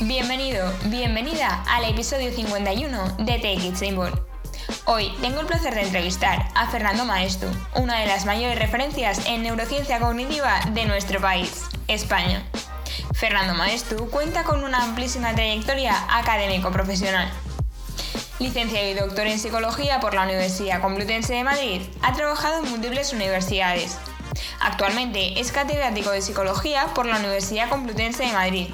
Bienvenido, bienvenida al episodio 51 de Take It Simple. Hoy tengo el placer de entrevistar a Fernando Maestu, una de las mayores referencias en neurociencia cognitiva de nuestro país, España. Fernando Maestu cuenta con una amplísima trayectoria académico-profesional. Licenciado y doctor en psicología por la Universidad Complutense de Madrid, ha trabajado en múltiples universidades, Actualmente es catedrático de Psicología por la Universidad Complutense de Madrid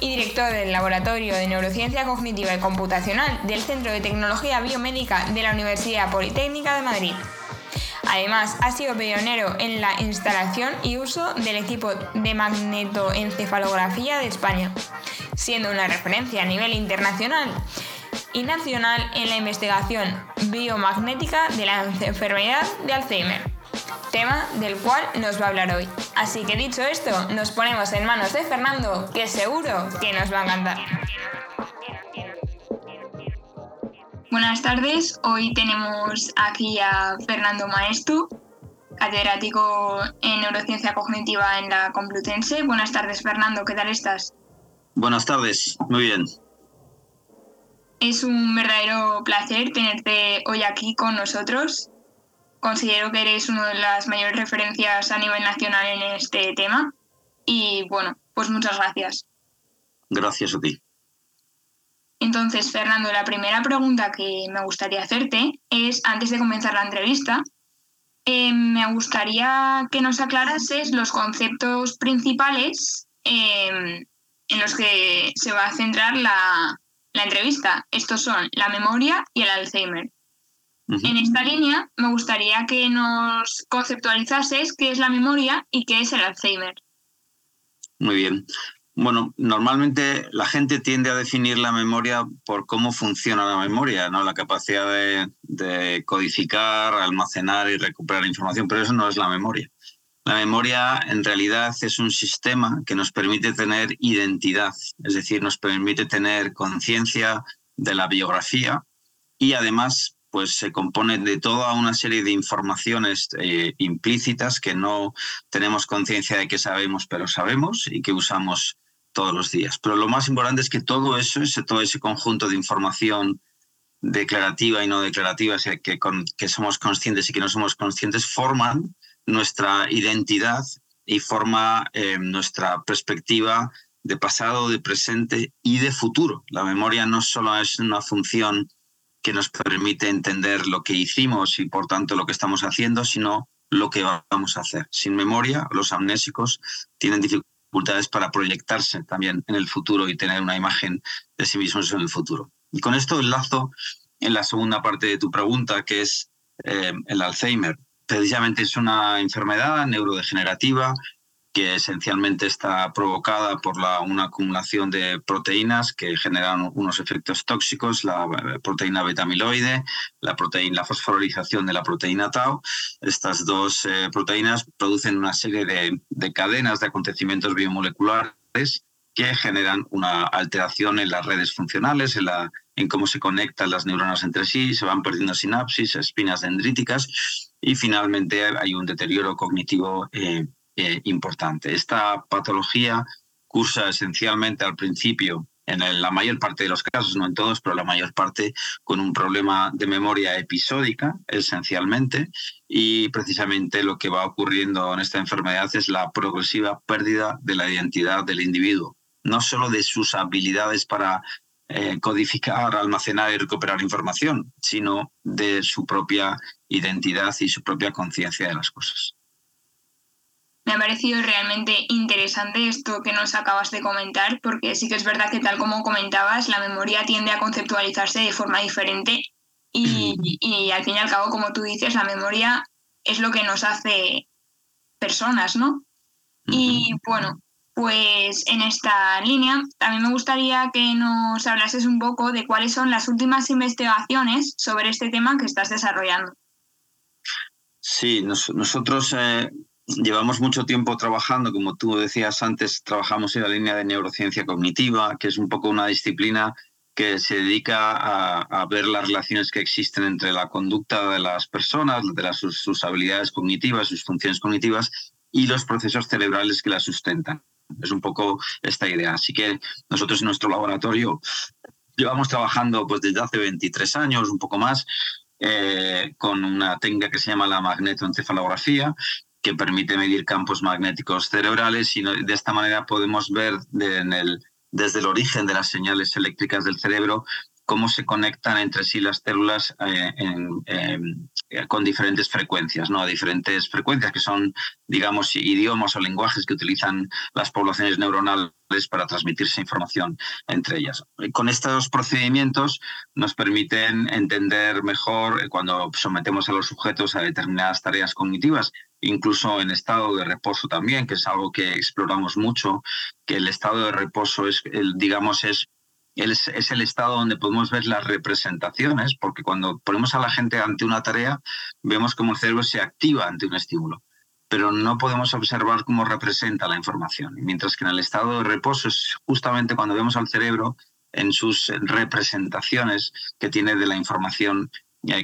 y director del Laboratorio de Neurociencia Cognitiva y Computacional del Centro de Tecnología Biomédica de la Universidad Politécnica de Madrid. Además, ha sido pionero en la instalación y uso del equipo de magnetoencefalografía de España, siendo una referencia a nivel internacional y nacional en la investigación biomagnética de la enfermedad de Alzheimer tema del cual nos va a hablar hoy. Así que dicho esto, nos ponemos en manos de Fernando, que seguro que nos va a encantar. Buenas tardes, hoy tenemos aquí a Fernando Maestu, catedrático en neurociencia cognitiva en la Complutense. Buenas tardes, Fernando, ¿qué tal estás? Buenas tardes, muy bien. Es un verdadero placer tenerte hoy aquí con nosotros considero que eres una de las mayores referencias a nivel nacional en este tema. Y bueno, pues muchas gracias. Gracias a ti. Entonces, Fernando, la primera pregunta que me gustaría hacerte es, antes de comenzar la entrevista, eh, me gustaría que nos aclarases los conceptos principales eh, en los que se va a centrar la, la entrevista. Estos son la memoria y el Alzheimer. En esta línea, me gustaría que nos conceptualizases qué es la memoria y qué es el Alzheimer. Muy bien. Bueno, normalmente la gente tiende a definir la memoria por cómo funciona la memoria, ¿no? La capacidad de, de codificar, almacenar y recuperar información, pero eso no es la memoria. La memoria en realidad es un sistema que nos permite tener identidad, es decir, nos permite tener conciencia de la biografía y además pues se compone de toda una serie de informaciones eh, implícitas que no tenemos conciencia de que sabemos, pero sabemos y que usamos todos los días. Pero lo más importante es que todo eso, ese, todo ese conjunto de información declarativa y no declarativa, que, que somos conscientes y que no somos conscientes, forman nuestra identidad y forma eh, nuestra perspectiva de pasado, de presente y de futuro. La memoria no solo es una función que nos permite entender lo que hicimos y por tanto lo que estamos haciendo, sino lo que vamos a hacer. Sin memoria, los amnésicos tienen dificultades para proyectarse también en el futuro y tener una imagen de sí mismos en el futuro. Y con esto enlazo en la segunda parte de tu pregunta, que es eh, el Alzheimer. Precisamente es una enfermedad neurodegenerativa que esencialmente está provocada por la, una acumulación de proteínas que generan unos efectos tóxicos, la eh, proteína beta-amiloide, la, proteína, la fosforilización de la proteína tau. Estas dos eh, proteínas producen una serie de, de cadenas de acontecimientos biomoleculares que generan una alteración en las redes funcionales, en, la, en cómo se conectan las neuronas entre sí, se van perdiendo sinapsis, espinas dendríticas y finalmente hay un deterioro cognitivo eh, eh, importante. Esta patología cursa esencialmente al principio, en la mayor parte de los casos, no en todos, pero la mayor parte, con un problema de memoria episódica, esencialmente, y precisamente lo que va ocurriendo en esta enfermedad es la progresiva pérdida de la identidad del individuo, no solo de sus habilidades para eh, codificar, almacenar y recuperar información, sino de su propia identidad y su propia conciencia de las cosas. Me ha parecido realmente interesante esto que nos acabas de comentar, porque sí que es verdad que tal como comentabas, la memoria tiende a conceptualizarse de forma diferente y, al fin y al cabo, como tú dices, la memoria es lo que nos hace personas, ¿no? Y bueno, pues en esta línea también me gustaría que nos hablases un poco de cuáles son las últimas investigaciones sobre este tema que estás desarrollando. Sí, nosotros eh, llevamos mucho tiempo trabajando, como tú decías antes, trabajamos en la línea de neurociencia cognitiva, que es un poco una disciplina que se dedica a, ver las relaciones que existen entre la conducta de las personas, de las, sus, habilidades cognitivas, sus funciones cognitivas y los procesos cerebrales que la sustentan. Es un poco esta idea. Así que nosotros en nuestro laboratorio llevamos trabajando pues, desde hace 23 años, un poco más, eh, con una técnica que se llama la magnetoencefalografía, que permite medir campos magnéticos cerebrales y de esta manera podemos ver desde el origen de las señales eléctricas del cerebro cómo se conectan entre sí las células eh, eh, con diferentes frecuencias, ¿no? Diferentes frecuencias que son, digamos, idiomas o lenguajes que utilizan las poblaciones neuronales para transmitirse información entre ellas. Con estos procedimientos nos permiten entender mejor eh, cuando sometemos a los sujetos a determinadas tareas cognitivas, incluso en estado de reposo también, que es algo que exploramos mucho, que el estado de reposo es, digamos, es es, el estado donde podemos ver las representaciones, porque cuando ponemos a la gente ante una tarea, vemos cómo el cerebro se activa ante un estímulo, pero no podemos observar cómo representa la información. Mientras que en el estado de reposo es justamente cuando vemos al cerebro en sus representaciones que tiene de la información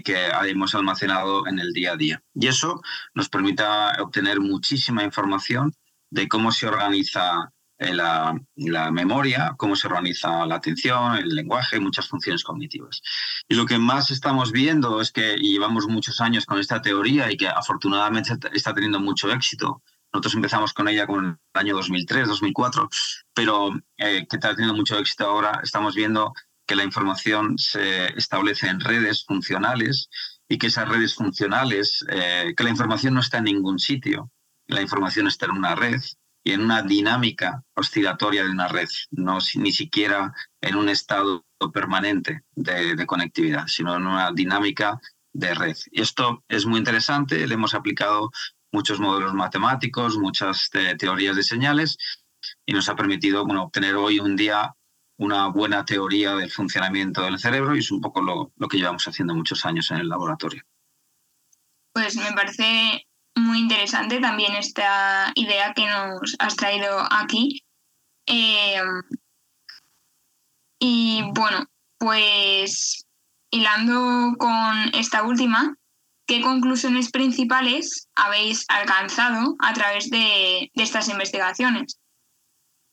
que hemos almacenado en el día a día. Y eso nos permite obtener muchísima información de cómo se organiza la, la, memoria, cómo se organiza la atención, el lenguaje, muchas funciones cognitivas. Y lo que más estamos viendo es que llevamos muchos años con esta teoría y que afortunadamente está teniendo mucho éxito. Nosotros empezamos con ella con el año 2003, 2004, pero eh, que está teniendo mucho éxito ahora. Estamos viendo que la información se establece en redes funcionales y que esas redes funcionales, eh, que la información no está en ningún sitio, la información está en una red y en una dinámica oscilatoria de una red, no ni siquiera en un estado permanente de, conectividad, sino en una dinámica de red. Y esto es muy interesante, le hemos aplicado muchos modelos matemáticos, muchas teorías de señales y nos ha permitido obtener hoy un día una buena teoría del funcionamiento del cerebro y es un poco lo, lo que llevamos haciendo muchos años en el laboratorio. Pues me parece muy interesante también esta idea que nos has traído aquí. Eh, y bueno, pues hilando con esta última, ¿qué conclusiones principales habéis alcanzado a través de, estas investigaciones?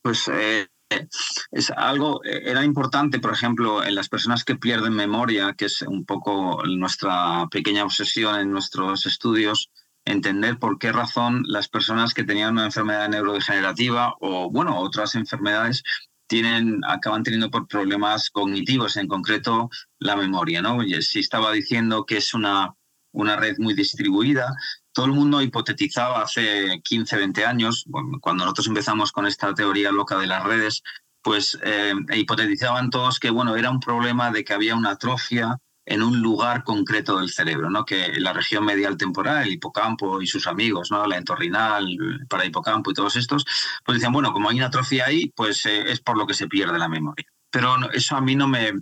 Pues eh, es algo, era importante, por ejemplo, en las personas que pierden memoria, que es un poco nuestra pequeña obsesión en nuestros estudios, entender por qué razón las personas que tenían una enfermedad neurodegenerativa o, bueno, otras enfermedades tienen, acaban teniendo por problemas cognitivos, en concreto la memoria. ¿no? Si estaba diciendo que es una, una red muy distribuida, todo el mundo hipotetizaba hace 15, 20 años, cuando nosotros empezamos con esta teoría loca de las redes, pues eh, hipotetizaban todos que bueno, era un problema de que había una atrofia en un lugar concreto del cerebro, ¿no? que la región medial temporal, el hipocampo y sus amigos, ¿no? la entorrinal, para hipocampo y todos estos, pues decían, bueno, como hay una atrofia ahí, pues eh, es por lo que se pierde la memoria. Pero eso a mí no me,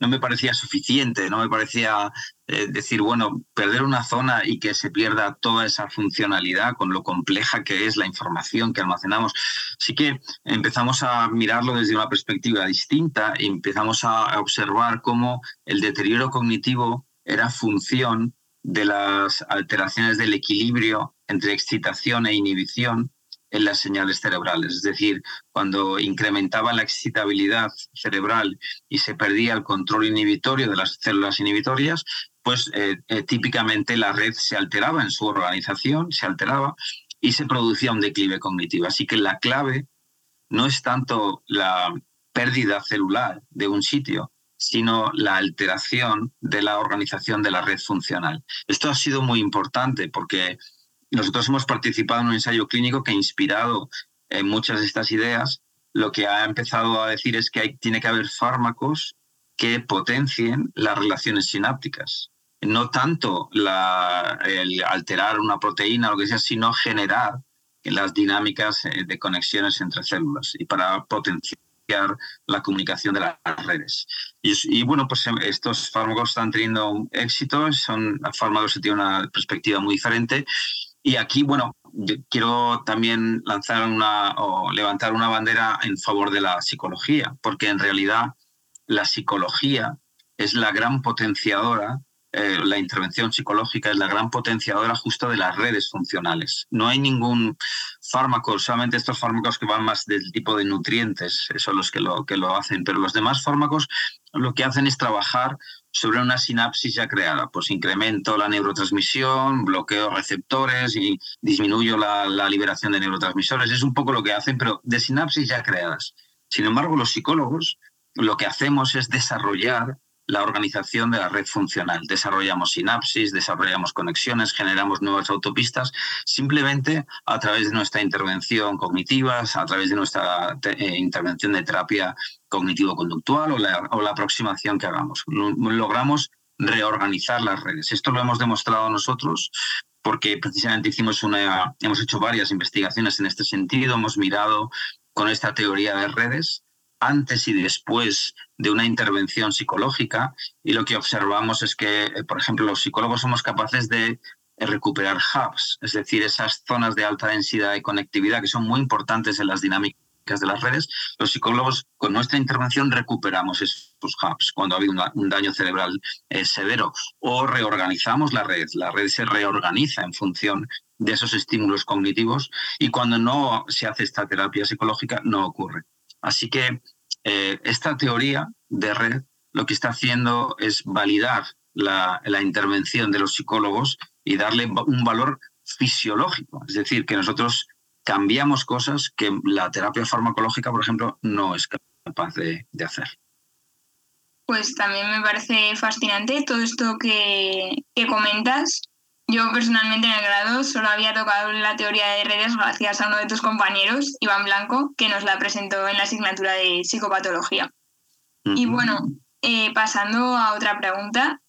no me parecía suficiente, no me parecía eh, decir, bueno, perder una zona y que se pierda toda esa funcionalidad con lo compleja que es la información que almacenamos. Así que empezamos a mirarlo desde una perspectiva distinta y empezamos a observar cómo el deterioro cognitivo era función de las alteraciones del equilibrio entre excitación e inhibición en las señales cerebrales. Es decir, cuando incrementaba la excitabilidad cerebral y se perdía el control inhibitorio de las células inhibitorias, pues eh, eh, típicamente la red se alteraba en su organización, se alteraba y se producía un declive cognitivo. Así que la clave no es tanto la pérdida celular de un sitio, sino la alteración de la organización de la red funcional. Esto ha sido muy importante porque nosotros hemos participado en un ensayo clínico que ha inspirado en muchas de estas ideas. Lo que ha empezado a decir es que hay, tiene que haber fármacos que potencien las relaciones sinápticas. No tanto la, el alterar una proteína o lo que sea, sino generar las dinámicas eh, de conexiones entre células y para potenciar la comunicación de las redes. Y, bueno, pues em, estos fármacos están teniendo éxito, son fármacos que tienen una perspectiva muy diferente y aquí, bueno, quiero también lanzar una o levantar una bandera en favor de la psicología, porque en realidad la psicología es la gran potenciadora eh, la intervención psicológica es la gran potenciadora justo de las redes funcionales. No hay ningún fármaco, solamente estos fármacos que van más del tipo de nutrientes, son los que lo, que lo hacen, pero los demás fármacos lo que hacen es trabajar sobre una sinapsis ya creada. Pues incremento la neurotransmisión, bloqueo receptores y disminuyo la, la liberación de neurotransmisores. Es un poco lo que hacen, pero de sinapsis ya creadas. Sin embargo, los psicólogos lo que hacemos es desarrollar la organización de la red funcional. Desarrollamos sinapsis, desarrollamos conexiones, generamos nuevas autopistas, simplemente a través de nuestra intervención cognitiva, a través de nuestra eh, intervención de terapia cognitivo-conductual o la, o la aproximación que hagamos. Logramos reorganizar las redes. Esto lo hemos demostrado nosotros porque precisamente hicimos una, hemos hecho varias investigaciones en este sentido, hemos mirado con esta teoría de redes antes y después de una intervención psicológica y lo que observamos es que, eh, por ejemplo, los psicólogos somos capaces de eh, recuperar hubs, es decir, esas zonas de alta densidad y conectividad que son muy importantes en las dinámicas de las redes, los psicólogos con nuestra intervención recuperamos esos hubs cuando ha habido un daño cerebral eh, severo o reorganizamos la red, la red se reorganiza en función de esos estímulos cognitivos y cuando no se hace esta terapia psicológica no ocurre. Así que eh, esta teoría de red lo que está haciendo es validar la, intervención de los psicólogos y darle un valor fisiológico. Es decir, que nosotros cambiamos cosas que la terapia farmacológica, por ejemplo, no es capaz de, hacer. Pues también me parece fascinante todo esto que, que comentas yo personalmente en el grado solo había tocado la teoría de redes gracias a uno de tus compañeros, Iván Blanco, que nos la presentó en la asignatura de psicopatología. Y bueno, eh, pasando a otra pregunta,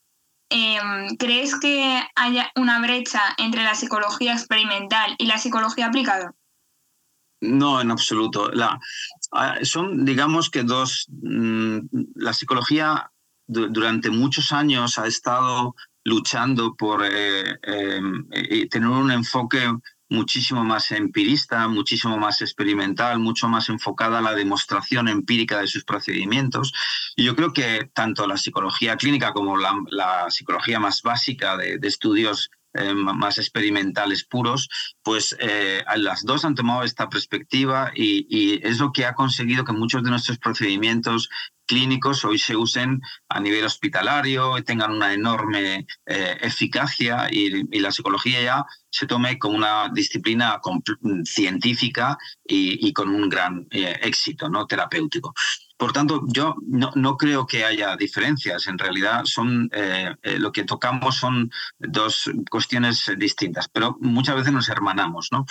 em, ¿crees que haya una brecha entre la psicología experimental y la psicología aplicada? No, en absoluto. La, ah, son, digamos que dos. Mm, la psicología durante muchos años ha estado luchando por eh, em, eh, tener un enfoque muchísimo más empirista, muchísimo más experimental, mucho más enfocada a la demostración empírica de sus procedimientos. Y yo creo que tanto la psicología clínica como la, psicología más básica de, estudios más experimentales puros, pues eh, las dos han tomado esta perspectiva y, y, es lo que ha conseguido que muchos de nuestros procedimientos clínicos hoy se usen a nivel hospitalario y tengan una enorme eh, eficacia y, la psicología ya se tome como una disciplina científica y, con un gran eh, éxito ¿no? terapéutico. Por tanto, yo no, no, creo que haya diferencias. En realidad, son eh, lo que tocamos son dos cuestiones distintas, pero muchas veces nos hermanamos. ¿no?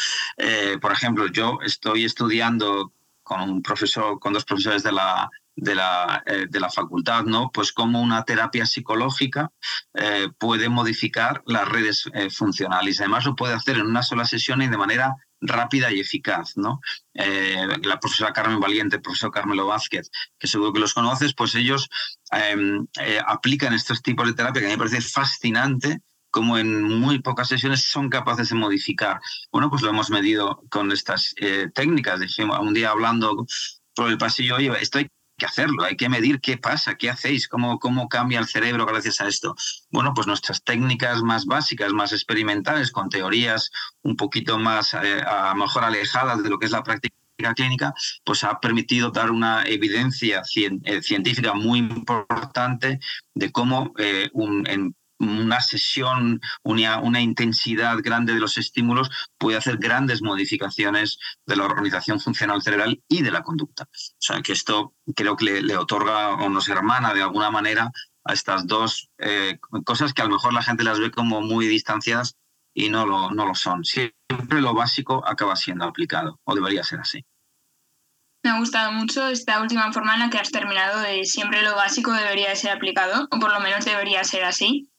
por ejemplo, yo estoy estudiando con un profesor, con dos profesores de la de la, eh, de la facultad, ¿no? Pues cómo una terapia psicológica eh, puede modificar las redes eh, funcionales. Además, lo puede hacer en una sola sesión y de manera rápida y eficaz, ¿no? la profesora Carmen Valiente, el profesor Carmelo Vázquez, que seguro que los conoces, pues ellos em, aplican estos tipos de terapia que a mí me parece fascinante como en muy pocas sesiones son capaces de modificar. Bueno, pues lo hemos medido con estas técnicas. Dijimos, un día hablando por el pasillo, oye, estoy que hacerlo, hay que medir qué pasa, qué hacéis, cómo, cómo cambia el cerebro gracias a esto. Bueno, pues nuestras técnicas más básicas, más experimentales, con teorías un poquito más, eh, a mejor alejadas de lo que es la práctica clínica, pues ha permitido dar una evidencia eh, científica muy importante de cómo eh, un, en una sesión, una, una, intensidad grande de los estímulos puede hacer grandes modificaciones de la organización funcional cerebral y de la conducta. O sea, que esto creo que le, otorga o nos hermana de alguna manera a estas dos eh, cosas que a lo mejor la gente las ve como muy distanciadas y no lo, no lo son. Siempre lo básico acaba siendo aplicado, o debería ser así. Me ha gustado mucho esta última forma en la que has terminado de siempre lo básico debería ser aplicado, o por lo menos debería ser así.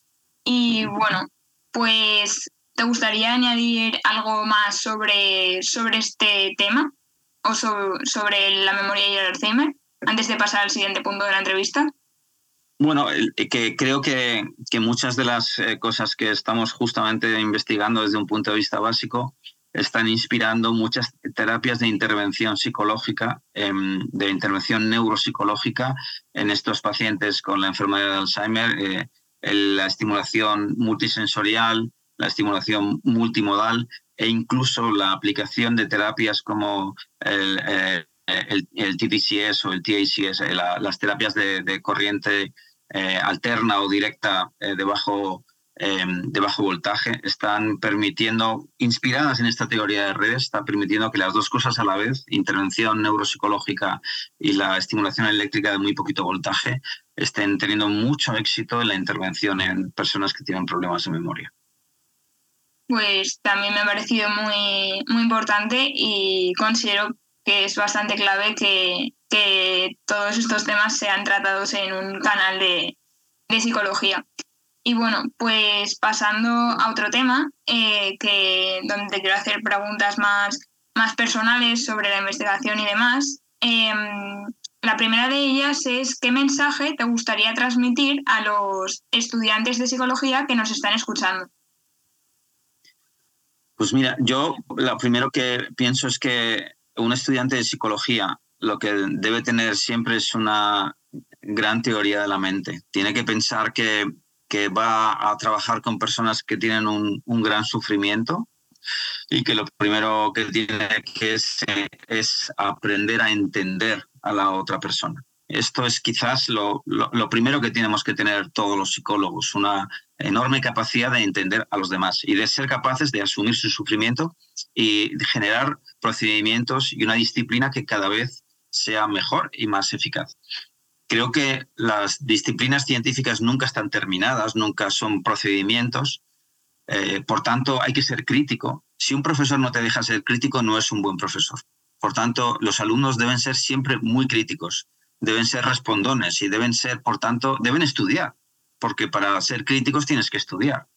Y bueno, pues ¿te gustaría añadir algo más sobre, sobre este tema o sobre, la memoria y el Alzheimer antes de pasar al siguiente punto de la entrevista? Bueno, que creo que, que muchas de las eh, cosas que estamos justamente investigando desde un punto de vista básico están inspirando muchas terapias de intervención psicológica, em, de intervención neuropsicológica en estos pacientes con la enfermedad de Alzheimer. Eh, la estimulación multisensorial, la estimulación multimodal e incluso la aplicación de terapias como el, eh, el, TTCS o el TACS, eh, las terapias de, corriente eh, alterna o directa de bajo Em, de bajo voltaje están permitiendo, inspiradas en esta teoría de redes, están permitiendo que las dos cosas a la vez, intervención neuropsicológica y la estimulación eléctrica de muy poquito voltaje, estén teniendo mucho éxito en la intervención en personas que tienen problemas de memoria. Pues también me ha parecido muy, muy importante y considero que es bastante clave que, que todos estos temas sean tratados en un canal de, de psicología. Y bueno, pues pasando a otro tema, eh, que, donde te quiero hacer preguntas más, más personales sobre la investigación y demás. Em, la primera de ellas es qué mensaje te gustaría transmitir a los estudiantes de psicología que nos están escuchando. Pues mira, yo lo primero que pienso es que un estudiante de psicología lo que debe tener siempre es una gran teoría de la mente. Tiene que pensar que que va a trabajar con personas que tienen un, gran sufrimiento y que lo primero que tiene que es, es aprender a entender a la otra persona. Esto es quizás lo, lo, primero que tenemos que tener todos los psicólogos, una enorme capacidad de entender a los demás y de ser capaces de asumir su sufrimiento y generar procedimientos y una disciplina que cada vez sea mejor y más eficaz. Creo que las disciplinas científicas nunca están terminadas, nunca son procedimientos. Eh, por tanto, hay que ser crítico. Si un profesor no te deja ser crítico, no es un buen profesor. Por tanto, los alumnos deben ser siempre muy críticos, deben ser respondones y deben ser, por tanto, deben estudiar, porque para ser críticos tienes que estudiar.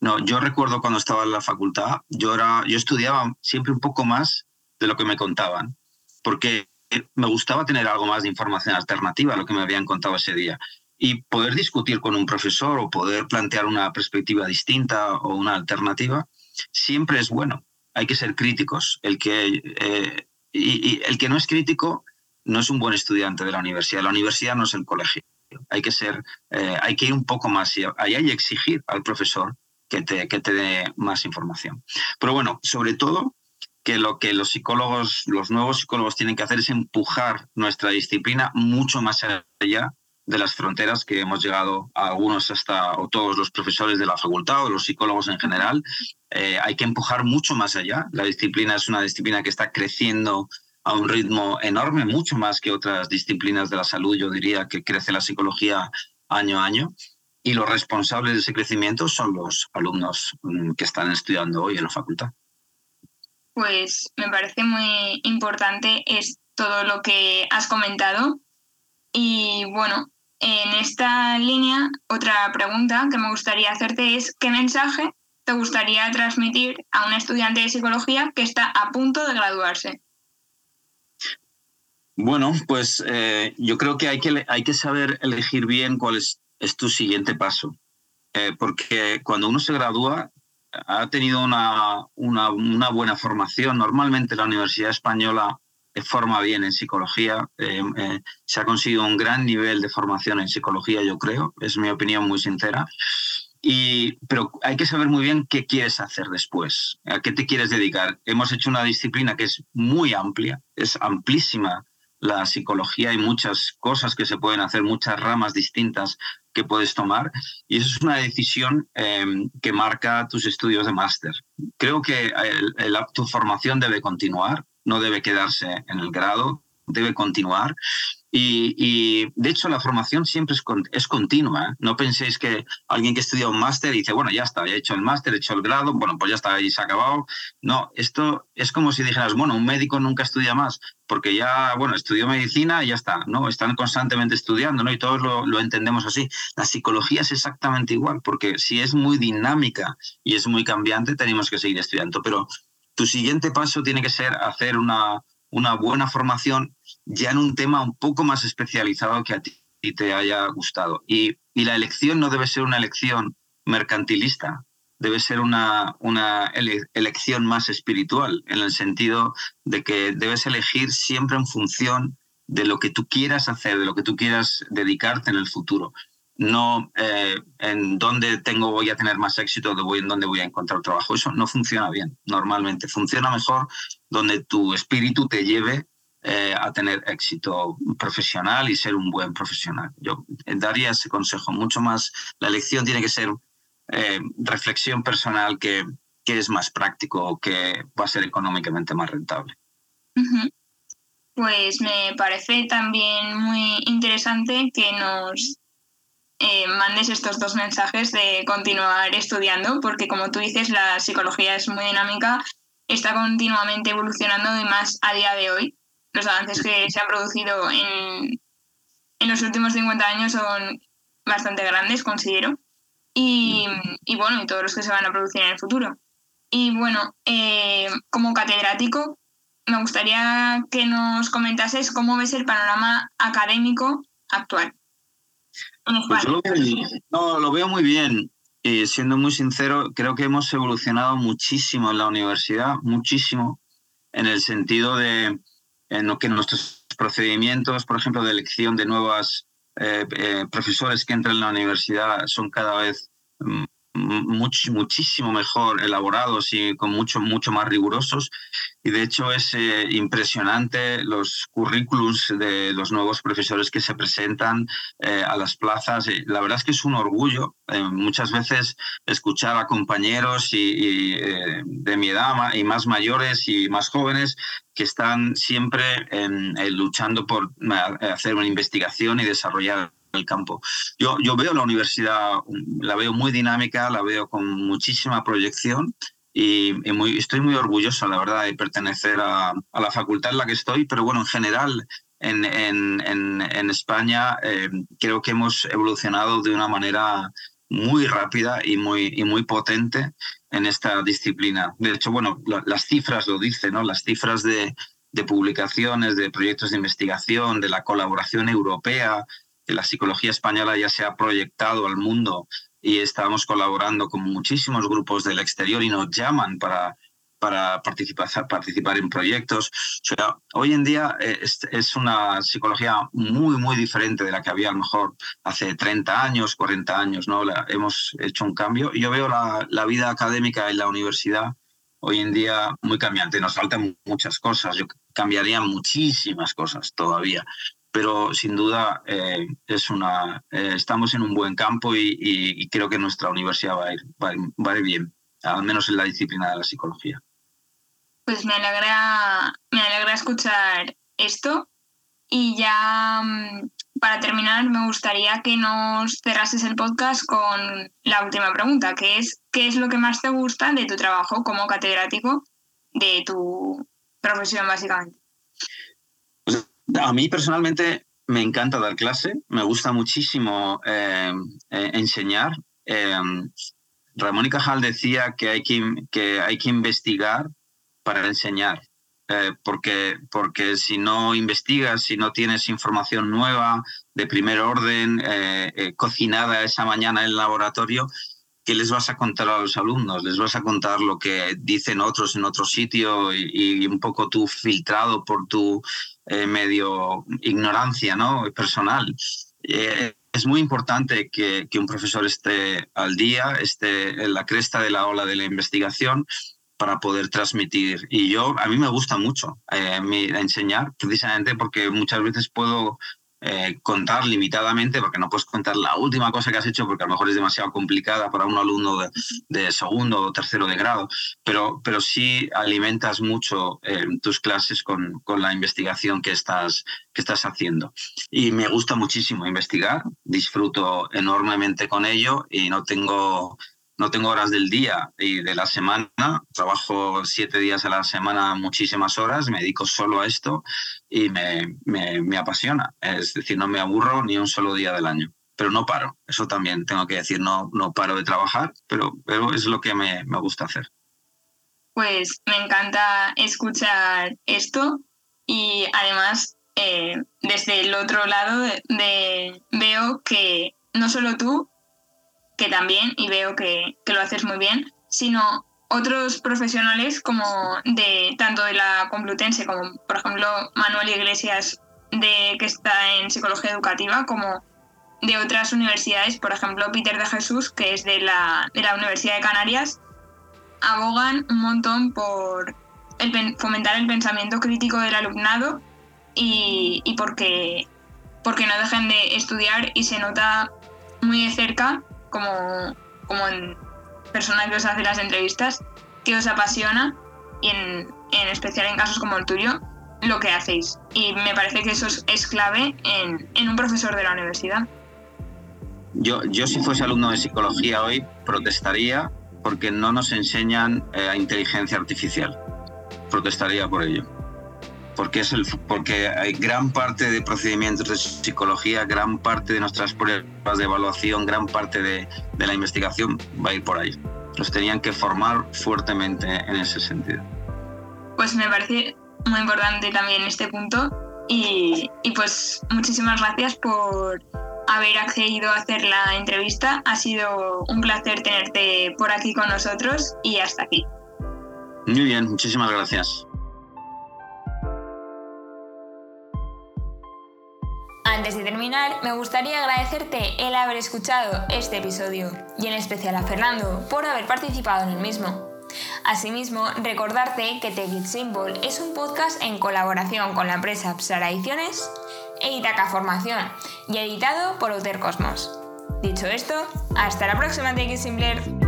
No, yo recuerdo cuando estaba en la facultad, yo, era, yo estudiaba siempre un poco más de lo que me contaban, porque me gustaba tener algo más de información alternativa a lo que me habían contado ese día. Y poder discutir con un profesor o poder plantear una perspectiva distinta o una alternativa, siempre es bueno. Hay que ser críticos. El que, eh, y, el que no es crítico no es un buen estudiante de la universidad. La universidad no es el colegio. Hay que, ser, eh, hay que ir un poco más allá y exigir al profesor que te, que te dé más información. Pero bueno, sobre todo, que lo que los psicólogos, los nuevos psicólogos tienen que hacer es empujar nuestra disciplina mucho más allá de las fronteras que hemos llegado a algunos hasta o todos los profesores de la facultad o los psicólogos en general. Eh, hay que empujar mucho más allá. La disciplina es una disciplina que está creciendo a un ritmo enorme, mucho más que otras disciplinas de la salud, yo diría que crece la psicología año a año. Y los responsables de ese crecimiento son los alumnos mm, que están estudiando hoy en la facultad pues me parece muy importante es todo lo que has comentado. Y bueno, en esta línea, otra pregunta que me gustaría hacerte es, ¿qué mensaje te gustaría transmitir a un estudiante de psicología que está a punto de graduarse? Bueno, pues eh, yo creo que hay, que hay que saber elegir bien cuál es, tu siguiente paso. Eh, porque cuando uno se gradúa, ha tenido una, una, buena formación. Normalmente la Universidad Española forma bien en psicología. Eh, eh, se ha conseguido un gran nivel de formación en psicología, yo creo. Es mi opinión muy sincera. Y, pero hay que saber muy bien qué quieres hacer después, a qué te quieres dedicar. Hemos hecho una disciplina que es muy amplia, es amplísima la psicología, hay muchas cosas que se pueden hacer, muchas ramas distintas que puedes tomar y eso es una decisión em, que marca tus estudios de máster. Creo que tu formación debe continuar, no debe quedarse en el grado, debe continuar y, de hecho la formación siempre es, continua. ¿eh? No penséis que alguien que estudia un máster dice, bueno, ya está, he hecho el máster, he hecho el grado, bueno, pues ya está, ahí se ha acabado. No, esto es como si dijeras, bueno, un médico nunca estudia más, porque ya, bueno, estudió medicina y ya está, ¿no? Están constantemente estudiando, ¿no? Y todos lo, lo entendemos así. La psicología es exactamente igual, porque si es muy dinámica y es muy cambiante, tenemos que seguir estudiando. Pero tu siguiente paso tiene que ser hacer una, una buena formación ya en un tema un poco más especializado que a ti te haya gustado. Y, la elección no debe ser una elección mercantilista, debe ser una, una elección más espiritual, en el sentido de que debes elegir siempre en función de lo que tú quieras hacer, de lo que tú quieras dedicarte en el futuro. No eh, en dónde tengo voy a tener más éxito, voy, en dónde voy a encontrar trabajo. Eso no funciona bien normalmente. Funciona mejor donde tu espíritu te lleve eh, a tener éxito profesional y ser un buen profesional. Yo daría ese consejo. Mucho más, la elección tiene que ser eh, reflexión personal que, que es más práctico, que va a ser económicamente más rentable. Pues me parece también muy interesante que nos eh, mandes estos dos mensajes de continuar estudiando, porque como tú dices, la psicología es muy dinámica, está continuamente evolucionando y más a día de hoy. Los avances que se han producido en, en los últimos 50 años son bastante grandes, considero. Y, y, bueno, y todos los que se van a producir en el futuro. Y bueno, eh, como catedrático, me gustaría que nos comentases cómo ves el panorama académico actual. Pues lo veo, no, lo veo muy bien. Y siendo muy sincero, creo que hemos evolucionado muchísimo en la universidad, muchísimo, en el sentido de en que nuestros procedimientos, por ejemplo, de elección de nuevas eh, eh, profesores que entran en la universidad son cada vez mm, muchísimo mejor elaborados y con mucho, mucho más rigurosos. Y de hecho es eh, impresionante los currículums de los nuevos profesores que se presentan eh, a las plazas. la verdad es que es un orgullo eh, muchas veces escuchar a compañeros y, de mi edad y más mayores y más jóvenes que están siempre luchando por hacer una investigación y desarrollar el campo. Yo, yo veo la universidad, la veo muy dinámica, la veo con muchísima proyección y, muy, estoy muy orgulloso, la verdad, de pertenecer a, la facultad en la que estoy, pero bueno, en general, en, en, en, España eh, creo que hemos evolucionado de una manera muy rápida y muy, y muy potente en esta disciplina. De hecho, bueno, las cifras lo dicen, ¿no? Las cifras de, de publicaciones, de proyectos de investigación, de la colaboración europea, que la psicología española ya se ha proyectado al mundo y estamos colaborando con muchísimos grupos del exterior y nos llaman para, para participar, participar en proyectos. O sea, hoy en día eh, es, una psicología muy, muy diferente de la que había a lo mejor hace 30 años, 40 años. ¿no? hemos hecho un cambio yo veo la, la vida académica en la universidad hoy en día muy cambiante. Nos faltan muchas cosas. Yo cambiaría muchísimas cosas todavía pero sin duda eh, es una, eh, estamos en un buen campo y, creo que nuestra universidad va a, ir, va, bien, al menos en la disciplina de la psicología. Pues me alegra, me alegra escuchar esto y ya mm, para terminar me gustaría que nos cerrases el podcast con la última pregunta, que es ¿qué es lo que más te gusta de tu trabajo como catedrático, de tu profesión básicamente? A mí personalmente me encanta dar clase, me gusta muchísimo eh, eh, enseñar. Eh, Ramón y Cajal decía que hay que, que, hay que investigar para enseñar, porque, porque si no investigas, si no tienes información nueva, de primer orden, cocinada esa mañana en el laboratorio, ¿qué les vas a contar a los alumnos? Les vas a contar lo que dicen otros en otro sitio y, un poco tú filtrado por tu eh, medio ignorancia ¿no? personal. Eh, es muy importante que, un profesor esté al día, esté en la cresta de la ola de la investigación para poder transmitir. Y yo, a mí me gusta mucho eh, enseñar, precisamente porque muchas veces puedo eh, contar limitadamente, porque no puedes contar la última cosa que has hecho, porque a lo mejor es demasiado complicada para un alumno de, segundo o tercero de grado, pero, pero sí alimentas mucho eh, tus clases con, con, la investigación que estás, que estás haciendo. Y me gusta muchísimo investigar, disfruto enormemente con ello y no tengo no tengo horas del día y de la semana, trabajo siete días a la semana, muchísimas horas, me dedico solo a esto y me, me, apasiona. Es decir, no me aburro ni un solo día del año, pero no paro. Eso también tengo que decir, no, no paro de trabajar, pero, pero es lo que me, me gusta hacer. Pues me encanta escuchar esto y además eh, desde el otro lado de, veo que no solo tú, que también, y veo que, lo haces muy bien, sino otros profesionales como de tanto de la Complutense como por ejemplo Manuel Iglesias de que está en psicología educativa como de otras universidades, por ejemplo, Peter de Jesús, que es de la, de la Universidad de Canarias, abogan un montón por el, fomentar el pensamiento crítico del alumnado y, y porque, porque no dejen de estudiar y se nota muy de cerca, como, como en personas que os hacen las entrevistas, que os apasiona y en, en especial en casos como el tuyo, lo que hacéis. Y me parece que eso es, clave en, en, un profesor de la universidad. Yo, yo si fuese alumno de psicología hoy protestaría porque no nos enseñan eh, inteligencia artificial. Protestaría por ello. Porque, es el, porque hay gran parte de procedimientos de psicología, gran parte de nuestras pruebas de evaluación, gran parte de, de la investigación va a ir por ahí. Los tenían que formar fuertemente en ese sentido. Pues me parece muy importante también este punto y, y pues muchísimas gracias por haber accedido a hacer la entrevista. Ha sido un placer tenerte por aquí con nosotros y hasta aquí. Muy bien, muchísimas gracias. Antes de terminar, me gustaría agradecerte el haber escuchado este episodio y en especial a Fernando por haber participado en el mismo. Asimismo, recordarte que Take Symbol es un podcast en colaboración con la empresa Psara Ediciones e Itaca Formación y editado por Outer Cosmos. Dicho esto, hasta la próxima Take It Simpler.